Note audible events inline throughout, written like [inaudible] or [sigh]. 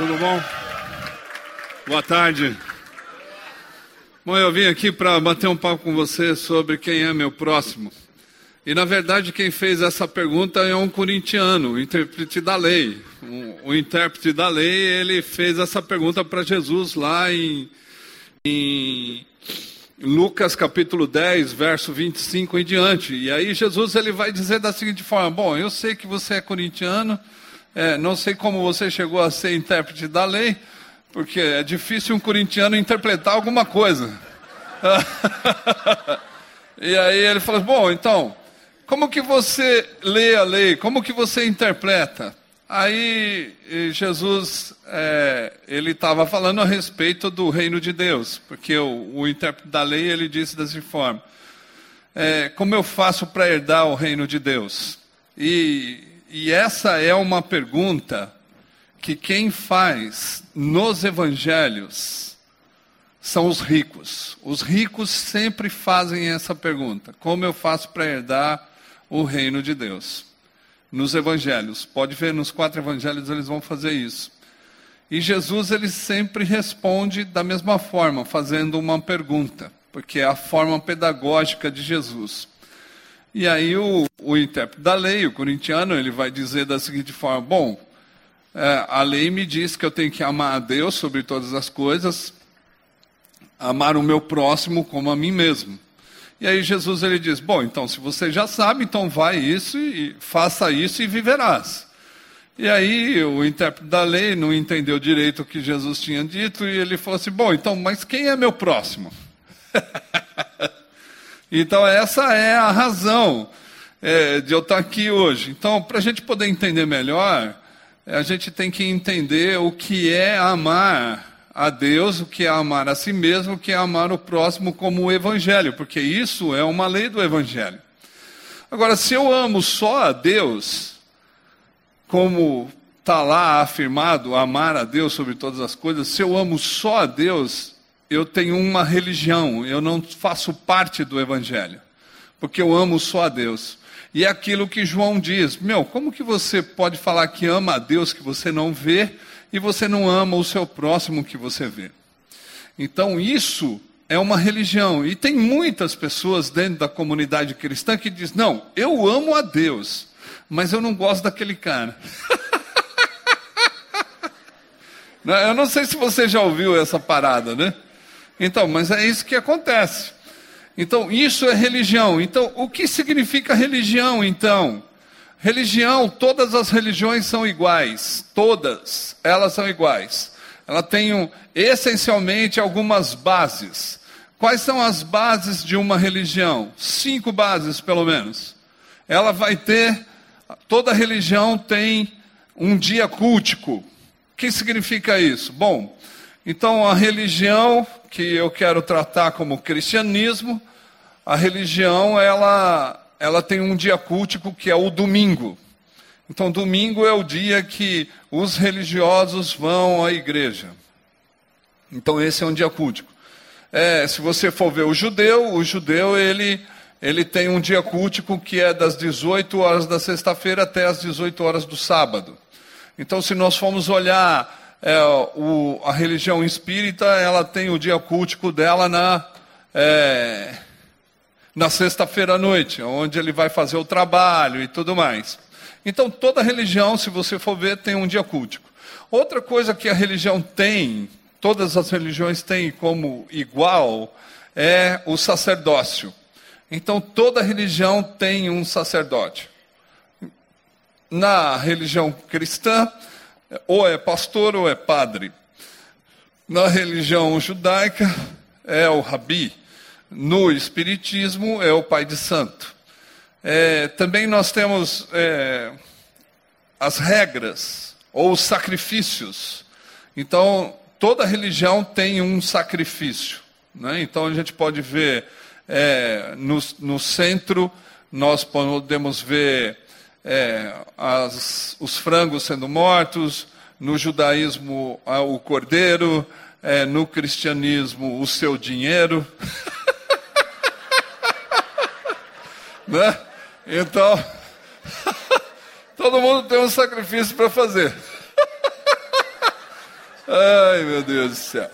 Tudo bom? Boa tarde. Bom, eu vim aqui para bater um papo com você sobre quem é meu próximo. E na verdade, quem fez essa pergunta é um corintiano, o intérprete da lei. O, o intérprete da lei, ele fez essa pergunta para Jesus lá em, em Lucas capítulo 10, verso 25 em diante. E aí Jesus ele vai dizer da seguinte forma: Bom, eu sei que você é corintiano, é, não sei como você chegou a ser intérprete da lei, porque é difícil um corintiano interpretar alguma coisa. [laughs] e aí ele falou: Bom, então, como que você lê a lei? Como que você interpreta? Aí Jesus é, ele estava falando a respeito do reino de Deus, porque o, o intérprete da lei ele disse dessa forma: é, como eu faço para herdar o reino de Deus? E, e essa é uma pergunta que quem faz nos evangelhos são os ricos. Os ricos sempre fazem essa pergunta: como eu faço para herdar o reino de Deus? Nos evangelhos, pode ver nos quatro evangelhos eles vão fazer isso. E Jesus ele sempre responde da mesma forma, fazendo uma pergunta, porque é a forma pedagógica de Jesus. E aí o, o intérprete da lei, o corintiano, ele vai dizer da seguinte forma: bom, é, a lei me diz que eu tenho que amar a Deus sobre todas as coisas, amar o meu próximo como a mim mesmo. E aí Jesus ele diz: Bom, então se você já sabe, então vai isso e faça isso e viverás. E aí o intérprete da lei não entendeu direito o que Jesus tinha dito e ele falou assim: Bom, então, mas quem é meu próximo? [laughs] então essa é a razão é, de eu estar aqui hoje. Então, para a gente poder entender melhor, a gente tem que entender o que é amar a Deus, o que é amar a si mesmo, o que é amar o próximo como o Evangelho, porque isso é uma lei do Evangelho. Agora, se eu amo só a Deus, como está lá afirmado, amar a Deus sobre todas as coisas, se eu amo só a Deus, eu tenho uma religião, eu não faço parte do Evangelho, porque eu amo só a Deus. E é aquilo que João diz: Meu, como que você pode falar que ama a Deus que você não vê e você não ama o seu próximo que você vê? Então, isso é uma religião. E tem muitas pessoas dentro da comunidade cristã que dizem: Não, eu amo a Deus, mas eu não gosto daquele cara. [laughs] eu não sei se você já ouviu essa parada, né? Então, mas é isso que acontece. Então, isso é religião. Então, o que significa religião, então? Religião, todas as religiões são iguais. Todas, elas são iguais. Ela tem essencialmente algumas bases. Quais são as bases de uma religião? Cinco bases, pelo menos. Ela vai ter, toda religião tem um dia cultico. O que significa isso? Bom, então a religião que eu quero tratar como cristianismo, a religião ela, ela tem um dia cultico que é o domingo. Então, domingo é o dia que os religiosos vão à igreja. Então, esse é um dia cultico. É, se você for ver o judeu, o judeu ele, ele tem um dia cultico que é das 18 horas da sexta-feira até as 18 horas do sábado. Então, se nós formos olhar é, o, a religião espírita ela tem o dia cultico dela na, é, na sexta-feira à noite, onde ele vai fazer o trabalho e tudo mais. Então, toda religião, se você for ver, tem um dia cultico. Outra coisa que a religião tem, todas as religiões têm como igual, é o sacerdócio. Então, toda religião tem um sacerdote. Na religião cristã, ou é pastor ou é padre. Na religião judaica é o rabi. No espiritismo é o pai de santo. É, também nós temos é, as regras ou os sacrifícios. Então, toda religião tem um sacrifício. Né? Então, a gente pode ver é, no, no centro, nós podemos ver é, as, os frangos sendo mortos, no judaísmo o cordeiro, é, no cristianismo o seu dinheiro. [laughs] né? Então, [laughs] todo mundo tem um sacrifício para fazer. [laughs] Ai, meu Deus do céu.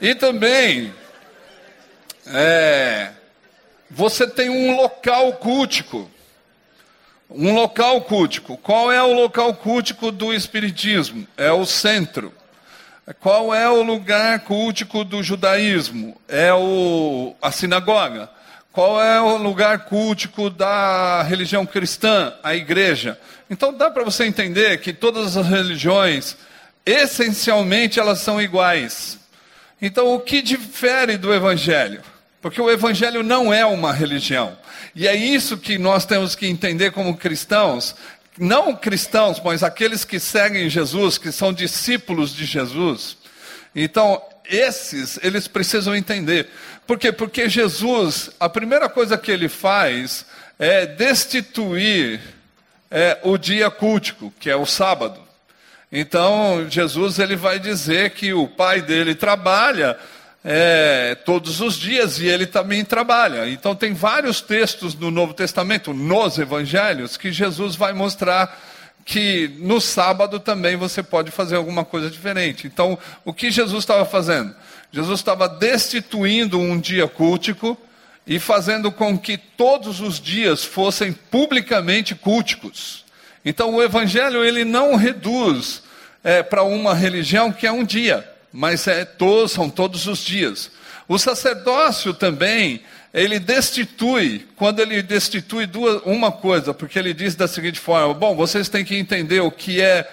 E também, é, você tem um local cultico. Um local cultico. Qual é o local cultico do Espiritismo? É o centro. Qual é o lugar cultico do judaísmo? É o, a sinagoga. Qual é o lugar cultico da religião cristã? A igreja. Então dá para você entender que todas as religiões, essencialmente, elas são iguais. Então o que difere do evangelho? Porque o evangelho não é uma religião. E é isso que nós temos que entender como cristãos, não cristãos, mas aqueles que seguem Jesus, que são discípulos de Jesus. Então, esses, eles precisam entender. Por quê? Porque Jesus, a primeira coisa que ele faz é destituir é, o dia cultico, que é o sábado. Então, Jesus ele vai dizer que o pai dele trabalha é, todos os dias e ele também trabalha. Então, tem vários textos no Novo Testamento, nos evangelhos, que Jesus vai mostrar que no sábado também você pode fazer alguma coisa diferente. Então, o que Jesus estava fazendo? Jesus estava destituindo um dia cultico e fazendo com que todos os dias fossem publicamente culticos. Então, o Evangelho ele não reduz é, para uma religião que é um dia mas é são todos os dias. O sacerdócio também, ele destitui, quando ele destitui duas, uma coisa, porque ele diz da seguinte forma: bom, vocês têm que entender o que é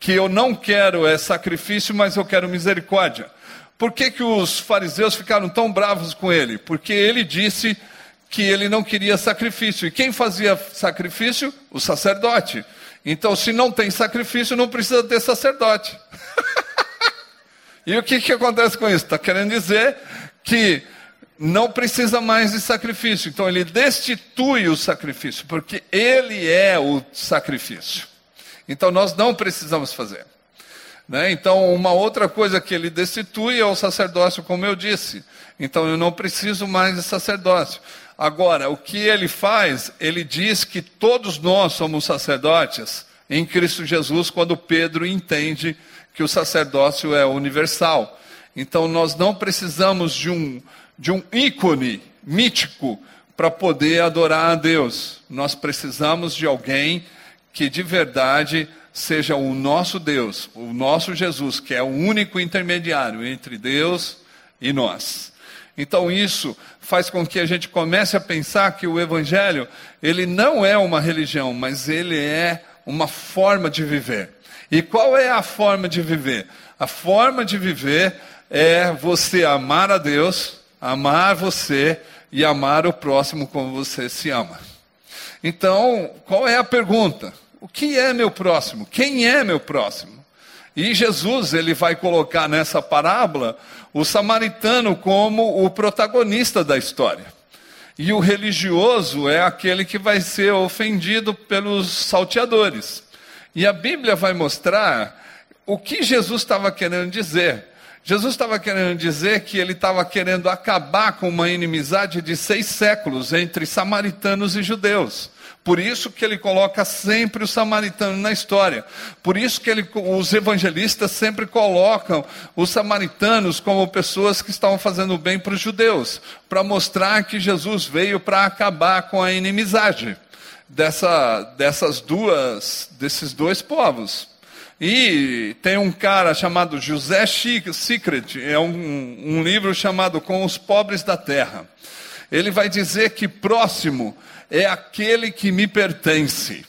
que eu não quero é sacrifício, mas eu quero misericórdia. Por que, que os fariseus ficaram tão bravos com ele? Porque ele disse que ele não queria sacrifício. E quem fazia sacrifício? O sacerdote. Então, se não tem sacrifício, não precisa ter sacerdote. [laughs] E o que, que acontece com isso? Está querendo dizer que não precisa mais de sacrifício. Então ele destitui o sacrifício, porque ele é o sacrifício. Então nós não precisamos fazer. Né? Então, uma outra coisa que ele destitui é o sacerdócio, como eu disse. Então eu não preciso mais de sacerdócio. Agora, o que ele faz? Ele diz que todos nós somos sacerdotes em Cristo Jesus, quando Pedro entende que o sacerdócio é universal. Então nós não precisamos de um, de um ícone mítico para poder adorar a Deus. Nós precisamos de alguém que de verdade seja o nosso Deus, o nosso Jesus, que é o único intermediário entre Deus e nós. Então isso faz com que a gente comece a pensar que o evangelho, ele não é uma religião, mas ele é uma forma de viver. E qual é a forma de viver? A forma de viver é você amar a Deus, amar você e amar o próximo como você se ama. Então, qual é a pergunta? O que é meu próximo? Quem é meu próximo? E Jesus, ele vai colocar nessa parábola o samaritano como o protagonista da história. E o religioso é aquele que vai ser ofendido pelos salteadores. E a Bíblia vai mostrar o que Jesus estava querendo dizer. Jesus estava querendo dizer que ele estava querendo acabar com uma inimizade de seis séculos entre samaritanos e judeus. Por isso que ele coloca sempre o samaritano na história. Por isso que ele, os evangelistas sempre colocam os samaritanos como pessoas que estavam fazendo bem para os judeus, para mostrar que Jesus veio para acabar com a inimizade dessa, dessas duas, desses dois povos. E tem um cara chamado José Secret, é um, um livro chamado Com os Pobres da Terra. Ele vai dizer que próximo é aquele que me pertence.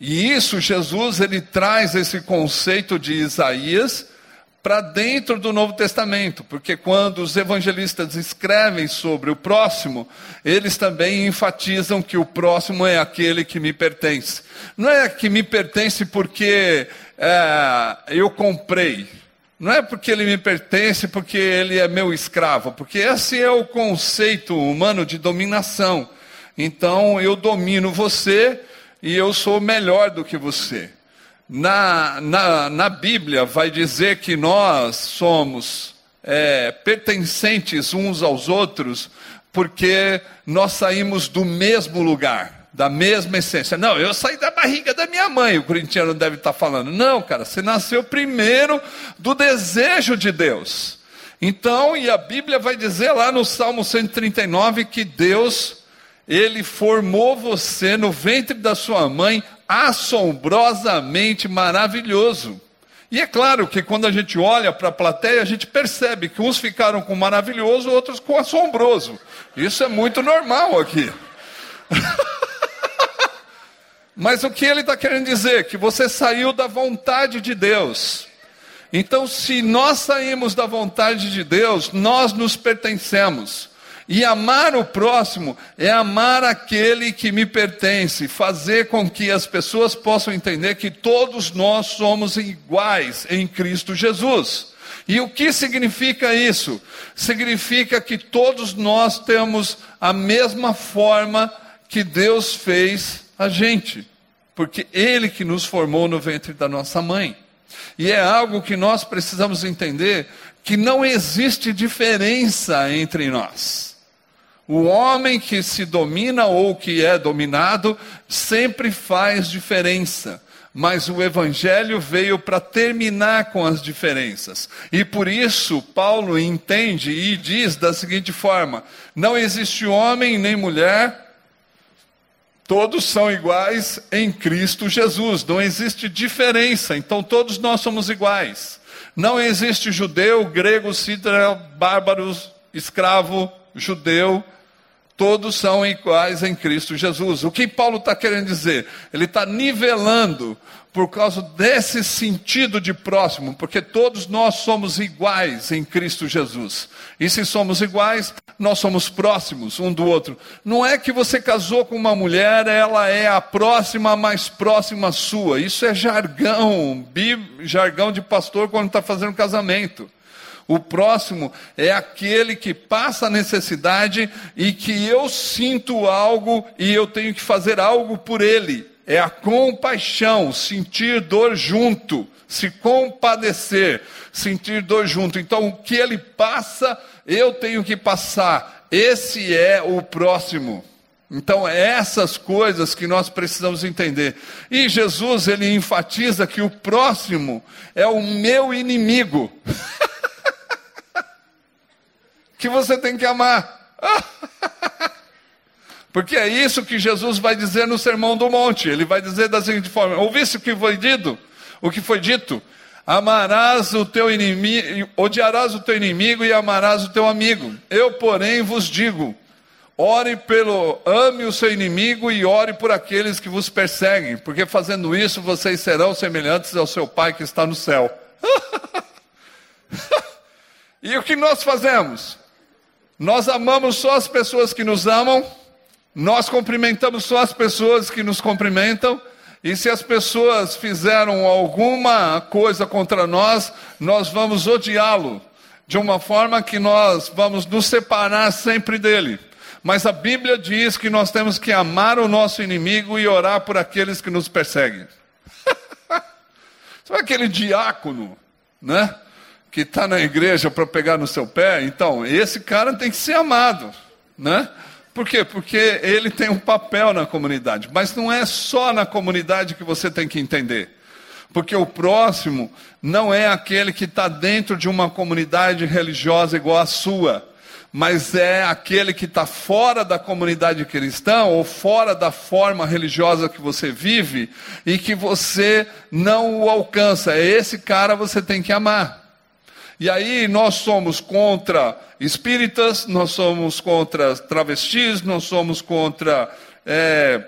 E isso Jesus ele traz esse conceito de Isaías para dentro do Novo Testamento, porque quando os evangelistas escrevem sobre o próximo, eles também enfatizam que o próximo é aquele que me pertence. Não é que me pertence porque é, eu comprei, não é porque ele me pertence, porque ele é meu escravo, porque esse é o conceito humano de dominação. Então eu domino você e eu sou melhor do que você na, na, na Bíblia vai dizer que nós somos é, pertencentes uns aos outros porque nós saímos do mesmo lugar, da mesma essência. Não, eu saí da barriga da minha mãe, o corintiano deve estar falando. Não, cara, você nasceu primeiro do desejo de Deus. Então, e a Bíblia vai dizer lá no Salmo 139 que Deus, ele formou você no ventre da sua mãe assombrosamente maravilhoso. E é claro que quando a gente olha para a plateia, a gente percebe que uns ficaram com maravilhoso, outros com assombroso. Isso é muito normal aqui. [laughs] Mas o que ele está querendo dizer? Que você saiu da vontade de Deus. Então, se nós saímos da vontade de Deus, nós nos pertencemos. E amar o próximo é amar aquele que me pertence, fazer com que as pessoas possam entender que todos nós somos iguais em Cristo Jesus. E o que significa isso? Significa que todos nós temos a mesma forma que Deus fez a gente, porque Ele que nos formou no ventre da nossa mãe. E é algo que nós precisamos entender que não existe diferença entre nós. O homem que se domina ou que é dominado sempre faz diferença. Mas o Evangelho veio para terminar com as diferenças. E por isso, Paulo entende e diz da seguinte forma: não existe homem nem mulher, todos são iguais em Cristo Jesus. Não existe diferença, então todos nós somos iguais. Não existe judeu, grego, cidra, bárbaro, escravo, judeu, Todos são iguais em Cristo Jesus. O que Paulo está querendo dizer? Ele está nivelando por causa desse sentido de próximo, porque todos nós somos iguais em Cristo Jesus. E se somos iguais, nós somos próximos um do outro. Não é que você casou com uma mulher, ela é a próxima mais próxima sua. Isso é jargão, jargão de pastor quando está fazendo casamento. O próximo é aquele que passa a necessidade e que eu sinto algo e eu tenho que fazer algo por ele. É a compaixão, sentir dor junto, se compadecer, sentir dor junto. Então, o que ele passa, eu tenho que passar. Esse é o próximo. Então, é essas coisas que nós precisamos entender. E Jesus, ele enfatiza que o próximo é o meu inimigo. [laughs] que você tem que amar. [laughs] Porque é isso que Jesus vai dizer no Sermão do Monte. Ele vai dizer da seguinte forma: Ouviste o que foi dito? O que foi dito? Amarás o teu inimigo, odiarás o teu inimigo e amarás o teu amigo. Eu, porém, vos digo: ore pelo, ame o seu inimigo e ore por aqueles que vos perseguem, porque fazendo isso vocês serão semelhantes ao seu Pai que está no céu. [laughs] e o que nós fazemos? Nós amamos só as pessoas que nos amam, nós cumprimentamos só as pessoas que nos cumprimentam, e se as pessoas fizeram alguma coisa contra nós, nós vamos odiá-lo, de uma forma que nós vamos nos separar sempre dele. Mas a Bíblia diz que nós temos que amar o nosso inimigo e orar por aqueles que nos perseguem. [laughs] Sabe aquele diácono, né? Que está na igreja para pegar no seu pé, então, esse cara tem que ser amado, né? Por quê? Porque ele tem um papel na comunidade. Mas não é só na comunidade que você tem que entender. Porque o próximo não é aquele que está dentro de uma comunidade religiosa igual a sua, mas é aquele que está fora da comunidade cristã ou fora da forma religiosa que você vive e que você não o alcança. É esse cara você tem que amar. E aí nós somos contra espíritas, nós somos contra travestis, nós somos contra é,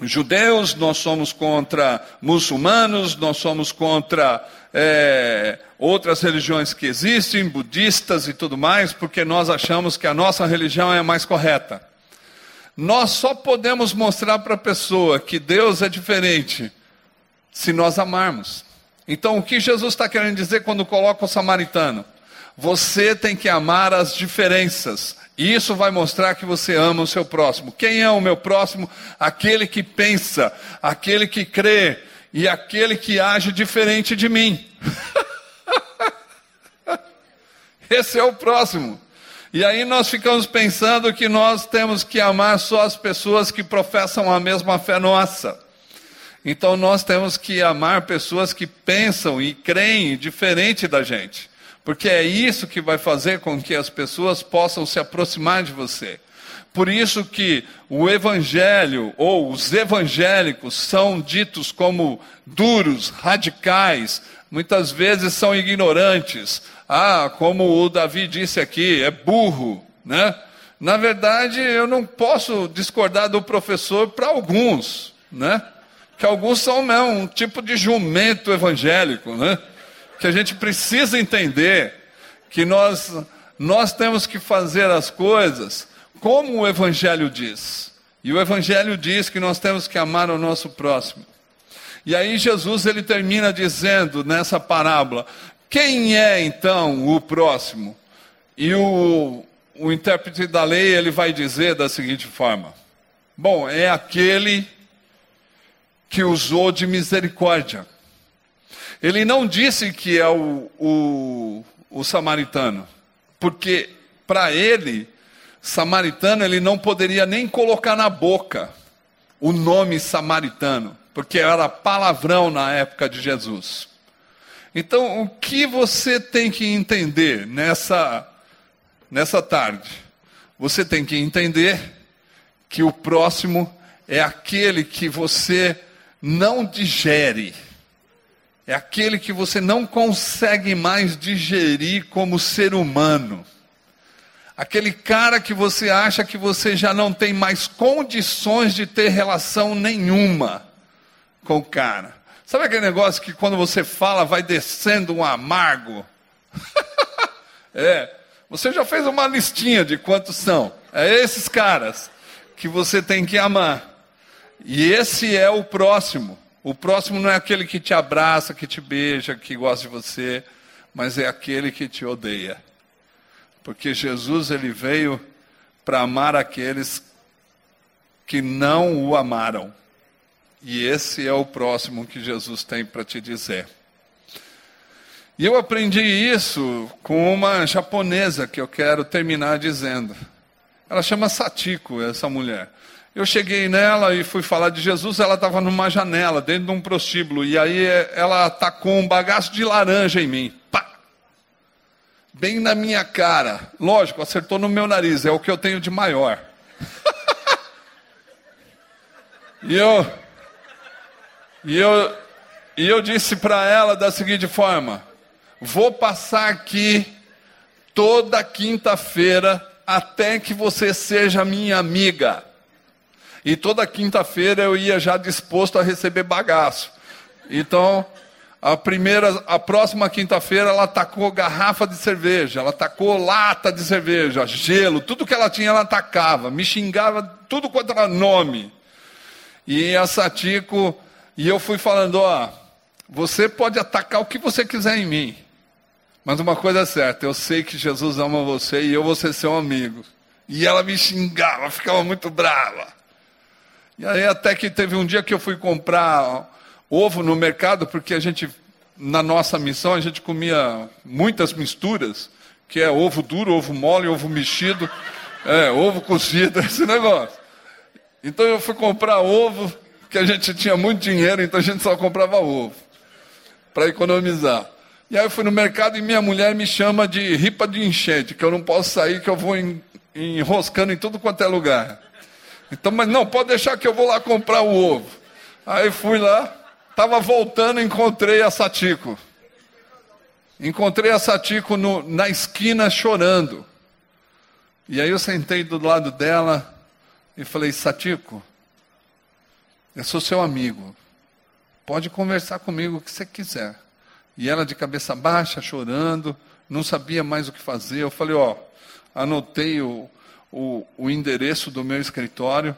judeus, nós somos contra muçulmanos, nós somos contra é, outras religiões que existem, budistas e tudo mais, porque nós achamos que a nossa religião é a mais correta. Nós só podemos mostrar para a pessoa que Deus é diferente se nós amarmos. Então, o que Jesus está querendo dizer quando coloca o samaritano? Você tem que amar as diferenças. E isso vai mostrar que você ama o seu próximo. Quem é o meu próximo? Aquele que pensa, aquele que crê e aquele que age diferente de mim. [laughs] Esse é o próximo. E aí nós ficamos pensando que nós temos que amar só as pessoas que professam a mesma fé nossa. Então nós temos que amar pessoas que pensam e creem diferente da gente. Porque é isso que vai fazer com que as pessoas possam se aproximar de você. Por isso que o evangelho ou os evangélicos são ditos como duros, radicais, muitas vezes são ignorantes. Ah, como o Davi disse aqui, é burro, né? Na verdade, eu não posso discordar do professor para alguns, né? Que alguns são mesmo um tipo de jumento evangélico, né? Que a gente precisa entender que nós nós temos que fazer as coisas como o Evangelho diz. E o Evangelho diz que nós temos que amar o nosso próximo. E aí Jesus ele termina dizendo nessa parábola: quem é então o próximo? E o, o intérprete da lei ele vai dizer da seguinte forma: Bom, é aquele que usou de misericórdia. Ele não disse que é o, o, o samaritano, porque para ele samaritano, ele não poderia nem colocar na boca o nome samaritano, porque era palavrão na época de Jesus. Então, o que você tem que entender nessa, nessa tarde? Você tem que entender que o próximo é aquele que você não digere, é aquele que você não consegue mais digerir como ser humano. Aquele cara que você acha que você já não tem mais condições de ter relação nenhuma com o cara. Sabe aquele negócio que quando você fala vai descendo um amargo? [laughs] é. Você já fez uma listinha de quantos são. É esses caras que você tem que amar. E esse é o próximo. O próximo não é aquele que te abraça, que te beija, que gosta de você, mas é aquele que te odeia porque Jesus ele veio para amar aqueles que não o amaram. E esse é o próximo que Jesus tem para te dizer. E eu aprendi isso com uma japonesa que eu quero terminar dizendo. Ela chama Satiko, essa mulher. Eu cheguei nela e fui falar de Jesus, ela estava numa janela, dentro de um prostíbulo, e aí ela atacou um bagaço de laranja em mim bem na minha cara. Lógico, acertou no meu nariz, é o que eu tenho de maior. [laughs] e eu e eu e eu disse para ela da seguinte forma: vou passar aqui toda quinta-feira até que você seja minha amiga. E toda quinta-feira eu ia já disposto a receber bagaço. Então, a primeira, a próxima quinta-feira ela tacou garrafa de cerveja, ela tacou lata de cerveja, gelo, tudo que ela tinha ela atacava, me xingava tudo quanto era nome. E a Satiko, e eu fui falando, ó, você pode atacar o que você quiser em mim. Mas uma coisa é certa, eu sei que Jesus ama você e eu vou ser seu amigo. E ela me xingava, ficava muito brava. E aí até que teve um dia que eu fui comprar ovo no mercado, porque a gente, na nossa missão, a gente comia muitas misturas, que é ovo duro, ovo mole, ovo mexido, é, ovo cozido, [laughs] esse negócio. Então eu fui comprar ovo, porque a gente tinha muito dinheiro, então a gente só comprava ovo, para economizar. E aí eu fui no mercado e minha mulher me chama de ripa de enchente, que eu não posso sair, que eu vou enroscando em tudo quanto é lugar. Então, mas não, pode deixar que eu vou lá comprar o ovo. Aí fui lá, Estava voltando, encontrei a Satiko. Encontrei a Satiko no, na esquina chorando. E aí eu sentei do lado dela e falei: Satiko, eu sou seu amigo. Pode conversar comigo o que você quiser. E ela de cabeça baixa, chorando, não sabia mais o que fazer. Eu falei: Ó, anotei o, o, o endereço do meu escritório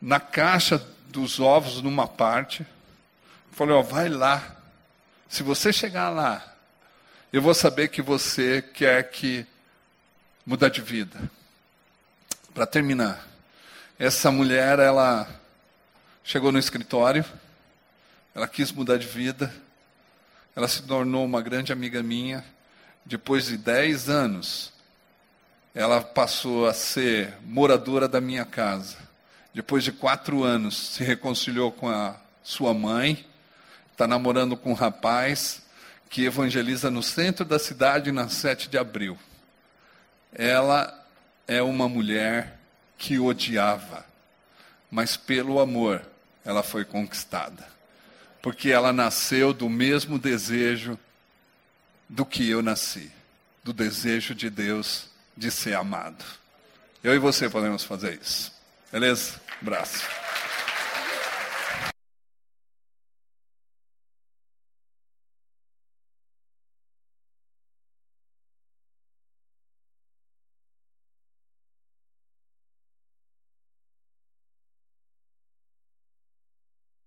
na caixa dos ovos, numa parte. Falei, ó, vai lá. Se você chegar lá, eu vou saber que você quer que mudar de vida. Para terminar, essa mulher, ela chegou no escritório, ela quis mudar de vida, ela se tornou uma grande amiga minha. Depois de 10 anos, ela passou a ser moradora da minha casa. Depois de quatro anos, se reconciliou com a sua mãe, está namorando com um rapaz que evangeliza no centro da cidade na 7 de abril. Ela é uma mulher que odiava, mas pelo amor ela foi conquistada. Porque ela nasceu do mesmo desejo do que eu nasci, do desejo de Deus de ser amado. Eu e você podemos fazer isso. Beleza? Abraço.